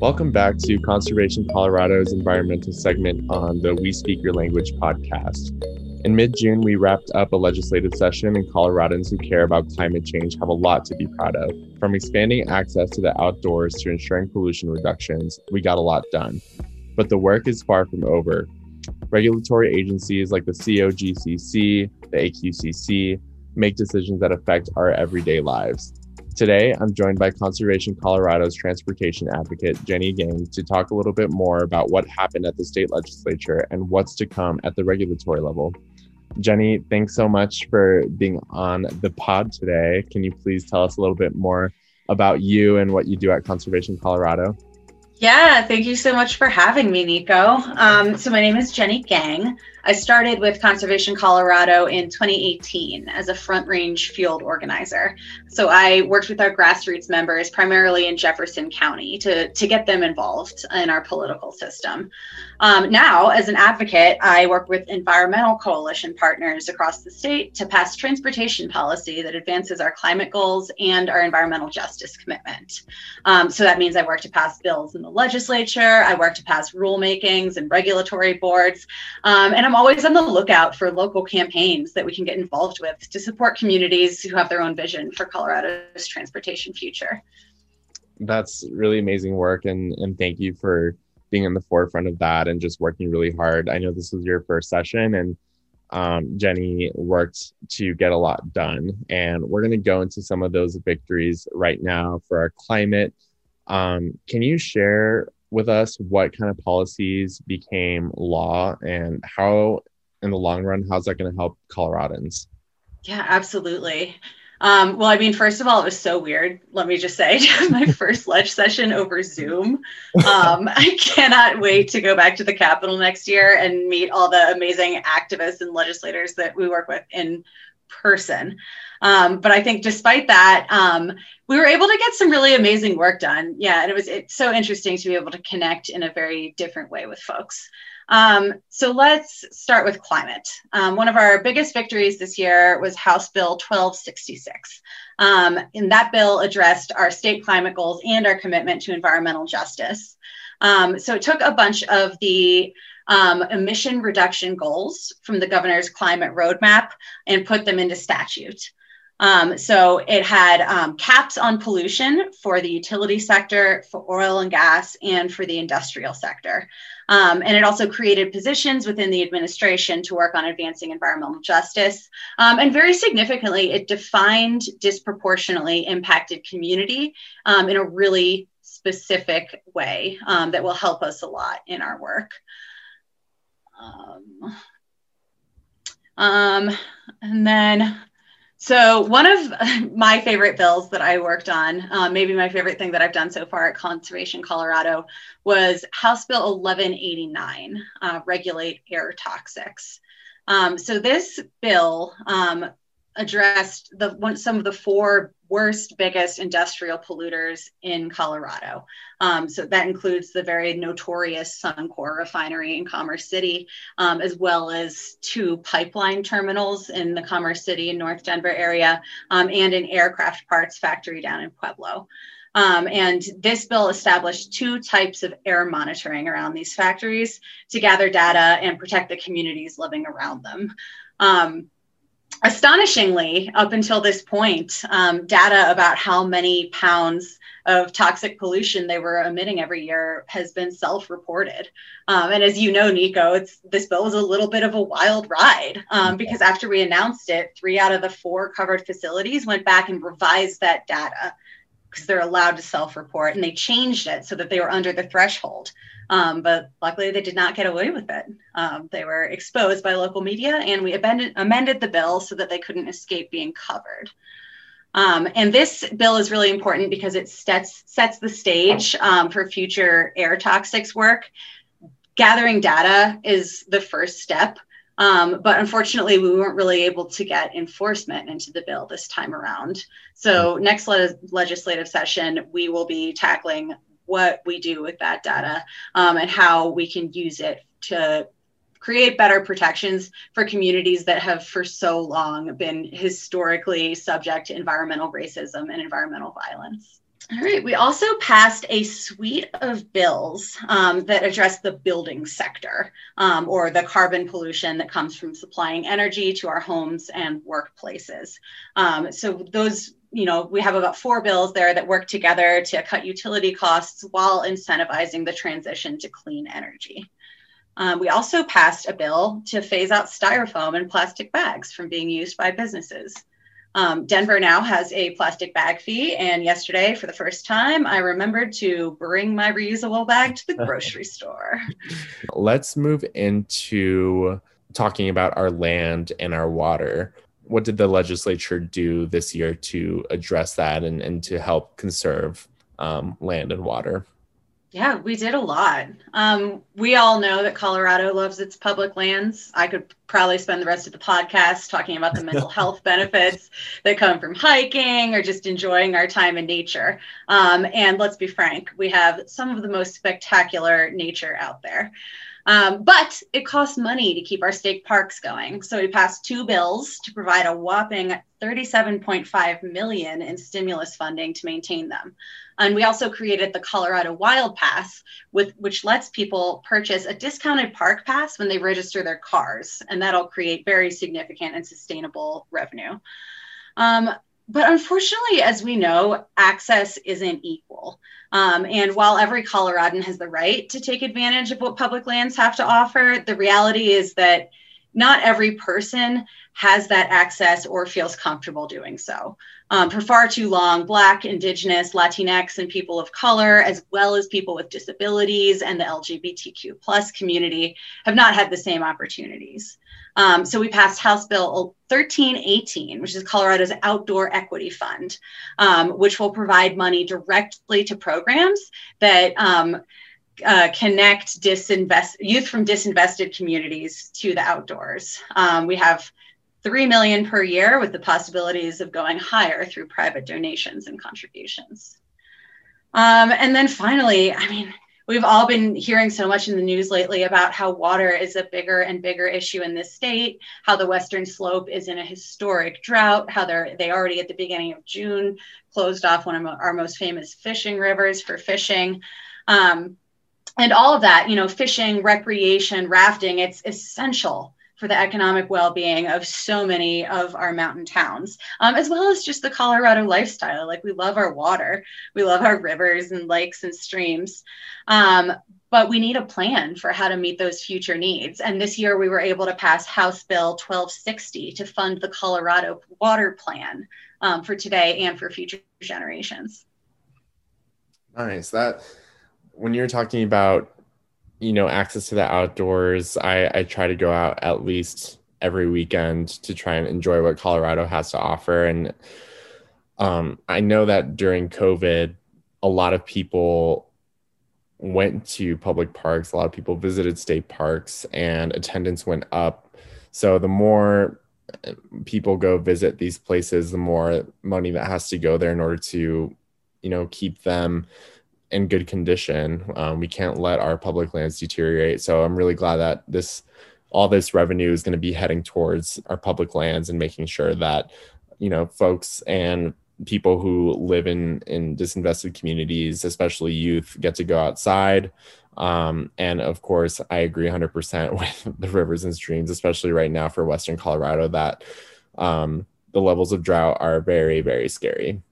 Welcome back to Conservation Colorado's environmental segment on the We Speak Your Language podcast. In mid June, we wrapped up a legislative session, and Coloradans who care about climate change have a lot to be proud of. From expanding access to the outdoors to ensuring pollution reductions, we got a lot done. But the work is far from over. Regulatory agencies like the COGCC, the AQCC, make decisions that affect our everyday lives. Today, I'm joined by Conservation Colorado's transportation advocate, Jenny Gaeng, to talk a little bit more about what happened at the state legislature and what's to come at the regulatory level. Jenny, thanks so much for being on the pod today. Can you please tell us a little bit more about you and what you do at Conservation Colorado? Yeah, thank you so much for having me, Nico. Um, so, my name is Jenny Gaeng. I started with Conservation Colorado in 2018 as a front range field organizer. So, I worked with our grassroots members primarily in Jefferson County to, to get them involved in our political system. Um, now, as an advocate, I work with environmental coalition partners across the state to pass transportation policy that advances our climate goals and our environmental justice commitment. Um, so that means I work to pass bills in the legislature, I work to pass rulemakings and regulatory boards, um, and I'm always on the lookout for local campaigns that we can get involved with to support communities who have their own vision for Colorado's transportation future. That's really amazing work, and, and thank you for being in the forefront of that and just working really hard. I know this was your first session and um, Jenny worked to get a lot done. And we're going to go into some of those victories right now for our climate. Um, can you share with us what kind of policies became law and how, in the long run, how's that going to help Coloradans? Yeah, absolutely. Um, well, I mean, first of all, it was so weird. Let me just say, my first ledge session over Zoom. Um, I cannot wait to go back to the Capitol next year and meet all the amazing activists and legislators that we work with in person. Um, but I think despite that, um, we were able to get some really amazing work done. Yeah, and it was it's so interesting to be able to connect in a very different way with folks. Um, so let's start with climate. Um, one of our biggest victories this year was House Bill 1266. Um, and that bill addressed our state climate goals and our commitment to environmental justice. Um, so it took a bunch of the um, emission reduction goals from the governor's climate roadmap and put them into statute. Um, so it had um, caps on pollution for the utility sector, for oil and gas, and for the industrial sector. Um, and it also created positions within the administration to work on advancing environmental justice. Um, and very significantly, it defined disproportionately impacted community um, in a really specific way um, that will help us a lot in our work. And then so, one of my favorite bills that I worked on, um, maybe my favorite thing that I've done so far at Conservation Colorado, was House Bill 1189, uh, Regulate Air Toxics. Um, so, this bill um, addressed the one, some of the four worst, biggest industrial polluters in Colorado. Um, so that includes the very notorious Suncor refinery in Commerce City, um, as well as two pipeline terminals in the Commerce City and North Denver area, um, and an aircraft parts factory down in Pueblo. Um, and this bill established two types of air monitoring around these factories to gather data and protect the communities living around them. Um, astonishingly, up until this point, um, data about how many pounds of toxic pollution they were emitting every year has been self-reported. Um, and as you know, Nico, it's this bill was a little bit of a wild ride um, because after we announced it, three out of the four covered facilities went back and revised that data because they're allowed to self-report, and they changed it so that they were under the threshold. Um, but luckily, they did not get away with it. Um, they were exposed by local media, and we amended, amended the bill so that they couldn't escape being covered. Um, and this bill is really important because it sets, sets the stage um, for future air toxics work. Gathering data is the first step, um, but unfortunately, we weren't really able to get enforcement into the bill this time around. So, next le- legislative session, we will be tackling what we do with that data um, and how we can use it to create better protections for communities that have for so long been historically subject to environmental racism and environmental violence. All right. We also passed a suite of bills um, that address the building sector um, or the carbon pollution that comes from supplying energy to our homes and workplaces. Um, so, those, you know, we have about four bills there that work together to cut utility costs while incentivizing the transition to clean energy. Um, we also passed a bill to phase out styrofoam and plastic bags from being used by businesses. Um, Denver now has a plastic bag fee, and yesterday, for the first time, I remembered to bring my reusable bag to the grocery store. Let's move into talking about our land and our water. What did the legislature do this year to address that and, and to help conserve um, land and water? Yeah, we did a lot. Um, we all know that Colorado loves its public lands. I could probably spend the rest of the podcast talking about the mental health benefits that come from hiking or just enjoying our time in nature. Um, and let's be frank, we have some of the most spectacular nature out there. Um, but it costs money to keep our state parks going. So we passed two bills to provide a whopping 37.5 million in stimulus funding to maintain them. And we also created the Colorado Wild Pass, with, which lets people purchase a discounted park pass when they register their cars. And that'll create very significant and sustainable revenue. Um, but unfortunately, as we know, access isn't equal. Um, and while every Coloradan has the right to take advantage of what public lands have to offer, the reality is that not every person has that access or feels comfortable doing so. Um, for far too long, Black, Indigenous, Latinx, and people of color, as well as people with disabilities and the LGBTQ plus community, have not had the same opportunities. Um, so we passed House Bill 1318, which is Colorado's Outdoor Equity Fund, um, which will provide money directly to programs that um, uh, connect disinvest youth from disinvested communities to the outdoors. Um, we have three million per year with the possibilities of going higher through private donations and contributions. Um, and then finally, I mean, we've all been hearing so much in the news lately about how water is a bigger and bigger issue in this state, how the Western Slope is in a historic drought, how they're they already at the beginning of June closed off one of our most famous fishing rivers for fishing. Um, and all of that, you know, fishing, recreation, rafting, it's essential for the economic well-being of so many of our mountain towns um, as well as just the colorado lifestyle. Like we love our water we love our rivers and lakes and streams um, but we need a plan for how to meet those future needs. And this year we were able to pass house bill 1260 to fund the colorado water plan um, for today and for future generations. Nice. That when you're talking about you know access to the outdoors i i try to go out at least every weekend to try and enjoy what colorado has to offer. And um, i know that during covid a lot of people went to public parks a lot of people visited state parks and attendance went up. So the more people go visit these places the more money that has to go there in order to you know keep them in good condition. Um, we can't let our public lands deteriorate. So I'm really glad that this all this revenue is going to be heading towards our public lands and making sure that you know folks and people who live in in disinvested communities, especially youth, get to go outside. Um, and of course, I agree 100% with the rivers and streams, especially right now for Western Colorado, that um, the levels of drought are very, very scary.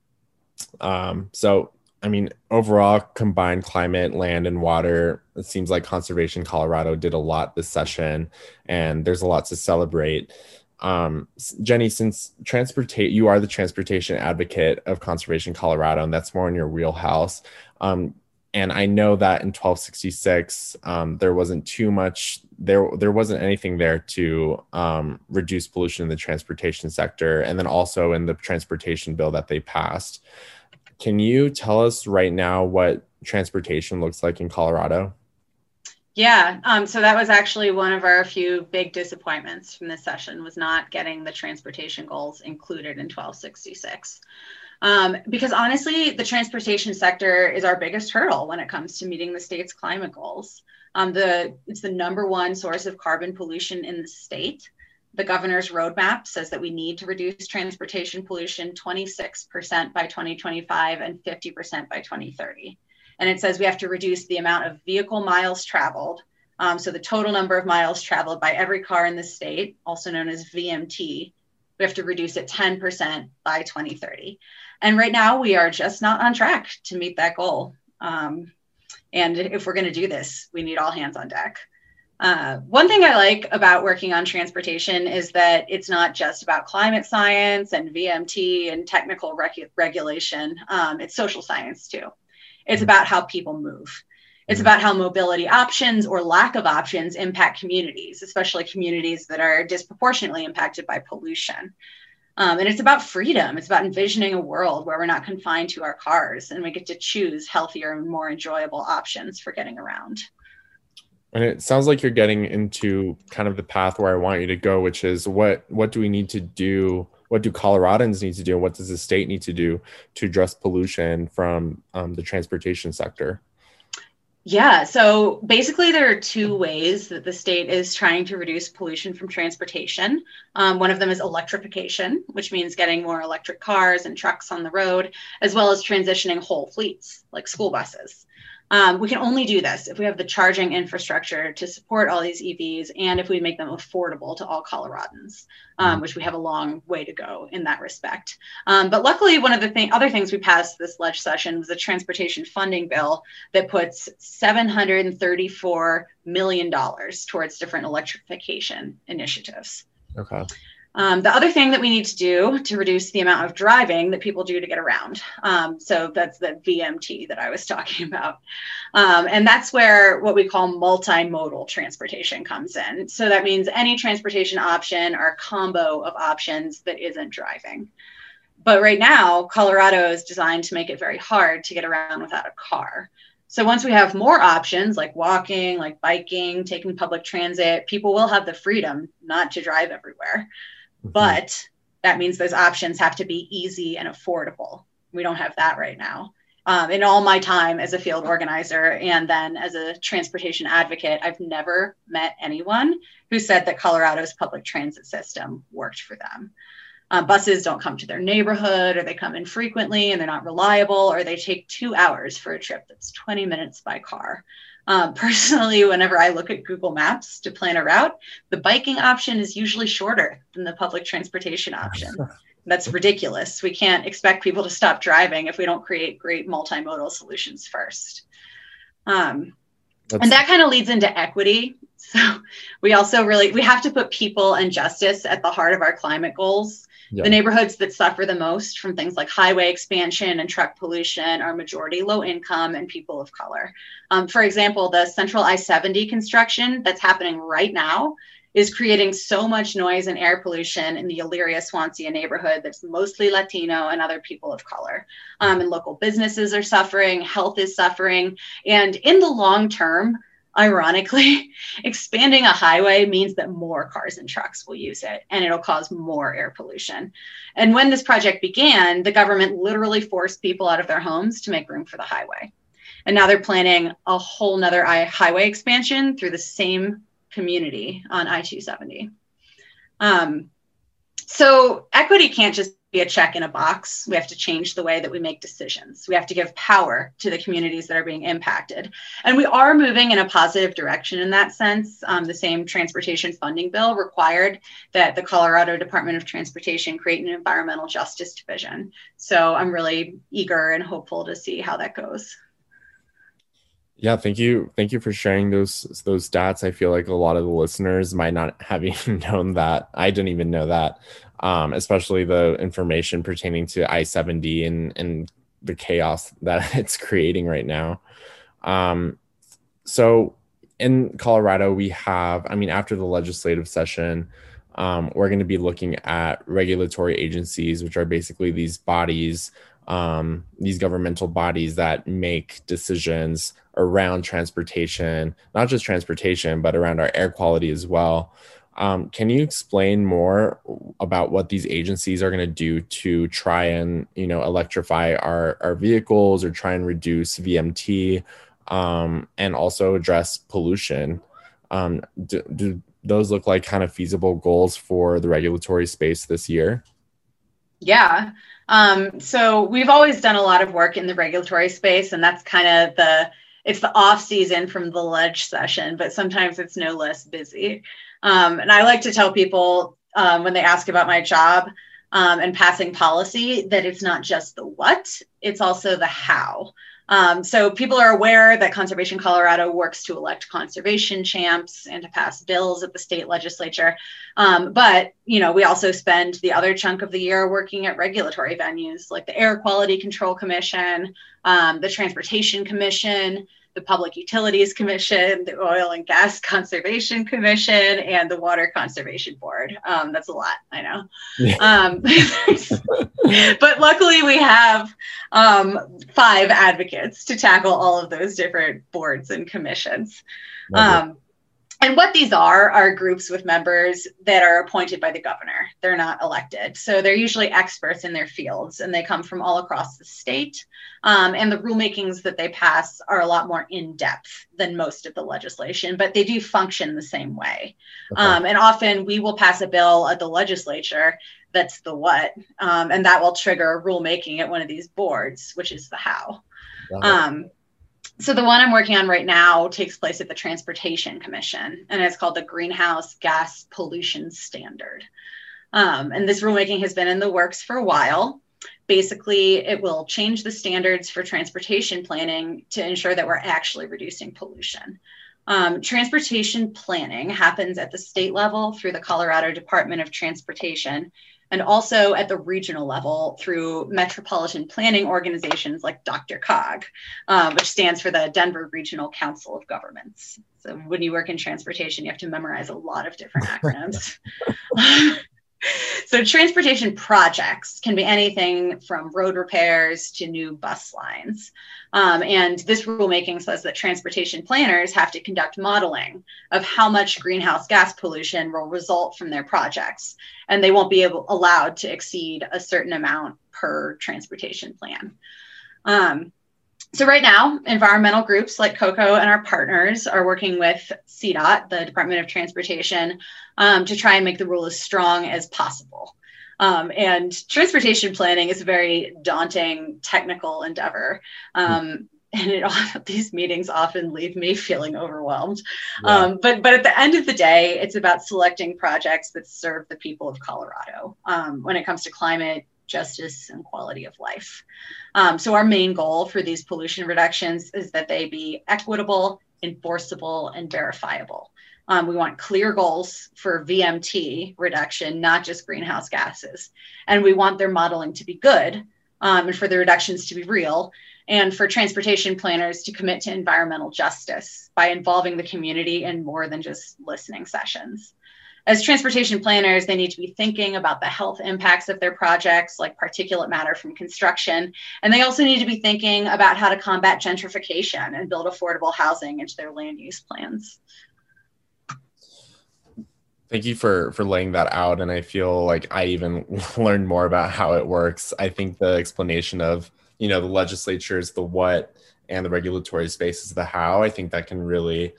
Um, so I mean, overall, combined climate, land, and water, it seems like Conservation Colorado did a lot this session, and there's a lot to celebrate. Um, Jenny, since transportate, you are the transportation advocate of Conservation Colorado, and that's more in your wheelhouse. Um, and I know that in 1266, um, there wasn't too much there. There wasn't anything there to um, reduce pollution in the transportation sector, and then also in the transportation bill that they passed. Can you tell us right now what transportation looks like in Colorado? Yeah, um, so that was actually one of our few big disappointments from this session was not getting the transportation goals included in 1266. Um, because honestly, the transportation sector is our biggest hurdle when it comes to meeting the state's climate goals. Um, the it's the number one source of carbon pollution in the state. The governor's roadmap says that we need to reduce transportation pollution 26% by 2025 and 50% by 2030. And it says we have to reduce the amount of vehicle miles traveled. Um, so the total number of miles traveled by every car in the state, also known as VMT, we have to reduce it 10% by 2030. And right now we are just not on track to meet that goal. Um, and if we're going to do this, we need all hands on deck. Uh, one thing I like about working on transportation is that it's not just about climate science and VMT and technical rec- regulation. Um, it's social science too. It's mm-hmm. about how people move. It's mm-hmm. about how mobility options or lack of options impact communities, especially communities that are disproportionately impacted by pollution. Um, and it's about freedom. It's about envisioning a world where we're not confined to our cars and we get to choose healthier and more enjoyable options for getting around. And it sounds like you're getting into kind of the path where I want you to go, which is what what do we need to do? What do Coloradans need to do? What does the state need to do to address pollution from um, the transportation sector? Yeah, so basically, there are two ways that the state is trying to reduce pollution from transportation. Um, one of them is electrification, which means getting more electric cars and trucks on the road, as well as transitioning whole fleets like school buses. Um, we can only do this if we have the charging infrastructure to support all these EVs and if we make them affordable to all Coloradans, um, mm-hmm. which we have a long way to go in that respect. Um, but luckily, one of the thing, other things we passed this ledge session was a transportation funding bill that puts $734 million towards different electrification initiatives. Okay. Um, the other thing that we need to do to reduce the amount of driving that people do to get around. Um, so that's the VMT that I was talking about. Um, and that's where what we call multimodal transportation comes in. So that means any transportation option or combo of options that isn't driving. But right now, Colorado is designed to make it very hard to get around without a car. So once we have more options like walking, like biking, taking public transit, people will have the freedom not to drive everywhere. Mm-hmm. But that means those options have to be easy and affordable. We don't have that right now. Um, in all my time as a field organizer and then as a transportation advocate, I've never met anyone who said that Colorado's public transit system worked for them. Uh, buses don't come to their neighborhood, or they come infrequently and they're not reliable, or they take two hours for a trip that's 20 minutes by car. Um, personally, whenever I look at Google Maps to plan a route, the biking option is usually shorter than the public transportation option. That's ridiculous. We can't expect people to stop driving if we don't create great multimodal solutions first. Um, and that kind of leads into equity. So we also really we have to put people and justice at the heart of our climate goals. The neighborhoods that suffer the most from things like highway expansion and truck pollution are majority low income and people of color. Um, for example, the central I 70 construction that's happening right now is creating so much noise and air pollution in the Elyria Swansea neighborhood that's mostly Latino and other people of color. Um, and local businesses are suffering, health is suffering. And in the long term, ironically, expanding a highway means that more cars and trucks will use it and it'll cause more air pollution. And when this project began, the government literally forced people out of their homes to make room for the highway. And now they're planning a whole nother highway expansion through the same community on I 270. Um, so equity can't just be a check in a box. We have to change the way that we make decisions. We have to give power to the communities that are being impacted. And we are moving in a positive direction in that sense. Um, the same transportation funding bill required that the Colorado Department of Transportation create an environmental justice division. So I'm really eager and hopeful to see how that goes. Yeah, thank you. Thank you for sharing those those stats. I feel like a lot of the listeners might not have even known that. I didn't even know that um, especially the information pertaining to I-70 and, and the chaos that it's creating right now. Um, so in Colorado, we have, I mean, after the legislative session, um, we're going to be looking at regulatory agencies, which are basically these bodies, um, these governmental bodies that make decisions around transportation, not just transportation, but around our air quality as well. Um, can you explain more about what these agencies are going to do to try and you know electrify our our vehicles or try and reduce VMT um, and also address pollution? Um, do, do, those look like kind of feasible goals for the regulatory space this year? Yeah. Um, so we've always done a lot of work in the regulatory space, and that's kind of the it's the off season from the ledge session, but sometimes it's no less busy. Um, and I like to tell people um, when they ask about my job um, and passing policy that it's not just the what, it's also the how. Um, so people are aware that Conservation Colorado works to elect conservation champs and to pass bills at the state legislature. Um, but you know, we also spend the other chunk of the year working at regulatory venues like the Air Quality Control Commission, um, the Transportation Commission, the Public Utilities Commission, the Oil and Gas Conservation Commission, and the Water Conservation Board. Um, that's a lot, I know. Yeah. Um, but luckily, we have um, five advocates to tackle all of those different boards and commissions. And what these are are groups with members that are appointed by the governor. They're not elected. So they're usually experts in their fields and they come from all across the state. Um, and the rulemakings that they pass are a lot more in depth than most of the legislation, but they do function the same way. Okay. Um, and often we will pass a bill at the legislature that's the what, um, and that will trigger rulemaking at one of these boards, which is the how. Um, so the one I'm working on right now takes place at the Transportation Commission, and it's called the Greenhouse Gas Pollution Standard. Um, and this rulemaking has been in the works for a while. Basically, it will change the standards for transportation planning to ensure that we're actually reducing pollution. Um, transportation planning happens at the state level through the Colorado Department of Transportation and also at the regional level through metropolitan planning organizations like DRCOG, uh, which stands for the Denver Regional Council of Governments. So when you work in transportation, you have to memorize a lot of different acronyms. so transportation projects can be anything from road repairs to new bus lines. Um, and this rulemaking says that transportation planners have to conduct modeling of how much greenhouse gas pollution will result from their projects. And they won't be able, allowed to exceed a certain amount per transportation plan. Um, so right now, environmental groups like COCO and our partners are working with CDOT, the Department of Transportation, um, to try and make the rule as strong as possible. Um, and transportation planning is a very daunting technical endeavor. Um, and it, these meetings often leave me feeling overwhelmed. Yeah. Um, but but at the end of the day, it's about selecting projects that serve the people of Colorado um, when it comes to climate justice and quality of life. Um, so our main goal for these pollution reductions is that they be equitable, enforceable, and verifiable. Um, we want clear goals for VMT reduction, not just greenhouse gases. And we want their modeling to be good um, and for the reductions to be real, and for transportation planners to commit to environmental justice by involving the community in more than just listening sessions. As transportation planners, they need to be thinking about the health impacts of their projects, like particulate matter from construction. And they also need to be thinking about how to combat gentrification and build affordable housing into their land use plans. Thank you for for laying that out, and I feel like I even learned more about how it works. I think the explanation of you know the legislature is the what and the regulatory space is the how. I think that can really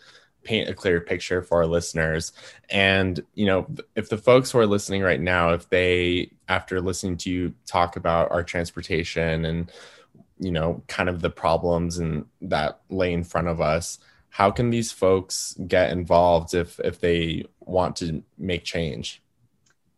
paint a clear picture for our listeners. And you know, if the folks who are listening right now, if they after listening to you talk about our transportation and you know kind of the problems and that lay in front of us how can these folks get involved if if they want to make change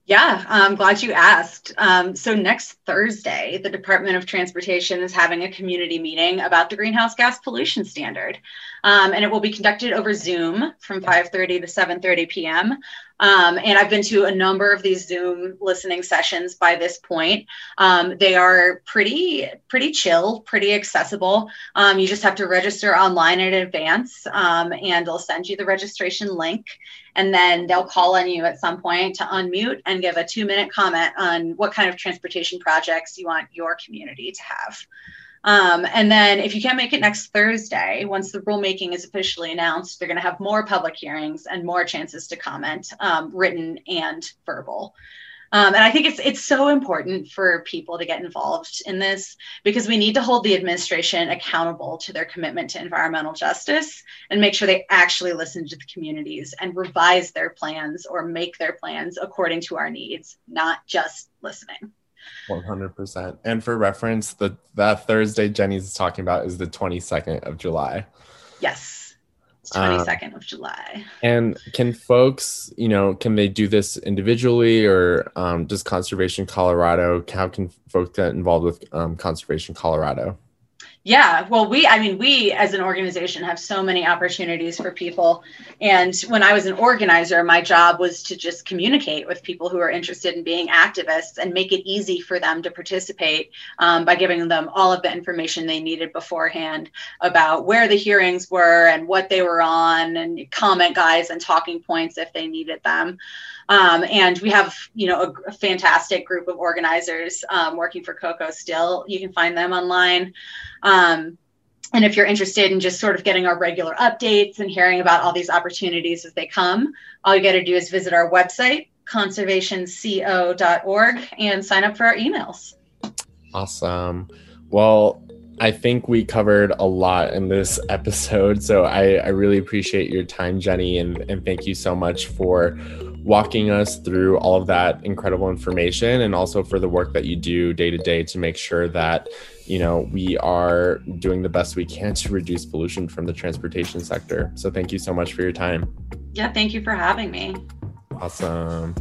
yeah, I'm glad you asked. Um, so next Thursday, the Department of Transportation is having a community meeting about the greenhouse gas pollution standard, um, and it will be conducted over Zoom from 5:30 to 7:30 p.m. Um, and I've been to a number of these Zoom listening sessions by this point. Um, they are pretty, pretty chill, pretty accessible. Um, you just have to register online in advance, um, and they'll send you the registration link. And then they'll call on you at some point to unmute and give a two minute comment on what kind of transportation projects you want your community to have. Um, and then if you can't make it next Thursday, once the rulemaking is officially announced, they're going to have more public hearings and more chances to comment, um, written and verbal. Um, and I think it's it's so important for people to get involved in this because we need to hold the administration accountable to their commitment to environmental justice and make sure they actually listen to the communities and revise their plans or make their plans according to our needs, not just listening. 100%. And for reference, the that Thursday Jenny's talking about is the 22nd of July. Yes. 22nd uh, of July. And can folks, you know, can they do this individually or um, does Conservation Colorado, how can folks get involved with um, Conservation Colorado? Yeah, well, we, I mean, we as an organization have so many opportunities for people. And when I was an organizer, my job was to just communicate with people who are interested in being activists and make it easy for them to participate um, by giving them all of the information they needed beforehand about where the hearings were and what they were on, and comment guides and talking points if they needed them. Um, and we have, you know, a, a fantastic group of organizers um, working for COCO still. You can find them online. Um, and if you're interested in just sort of getting our regular updates and hearing about all these opportunities as they come, all you got to do is visit our website, conservationco.org, and sign up for our emails. Awesome. Well, I think we covered a lot in this episode. So I, I really appreciate your time, Jenny, and, and thank you so much for walking us through all of that incredible information and also for the work that you do day to day to make sure that you know we are doing the best we can to reduce pollution from the transportation sector. So thank you so much for your time. Yeah thank you for having me. Awesome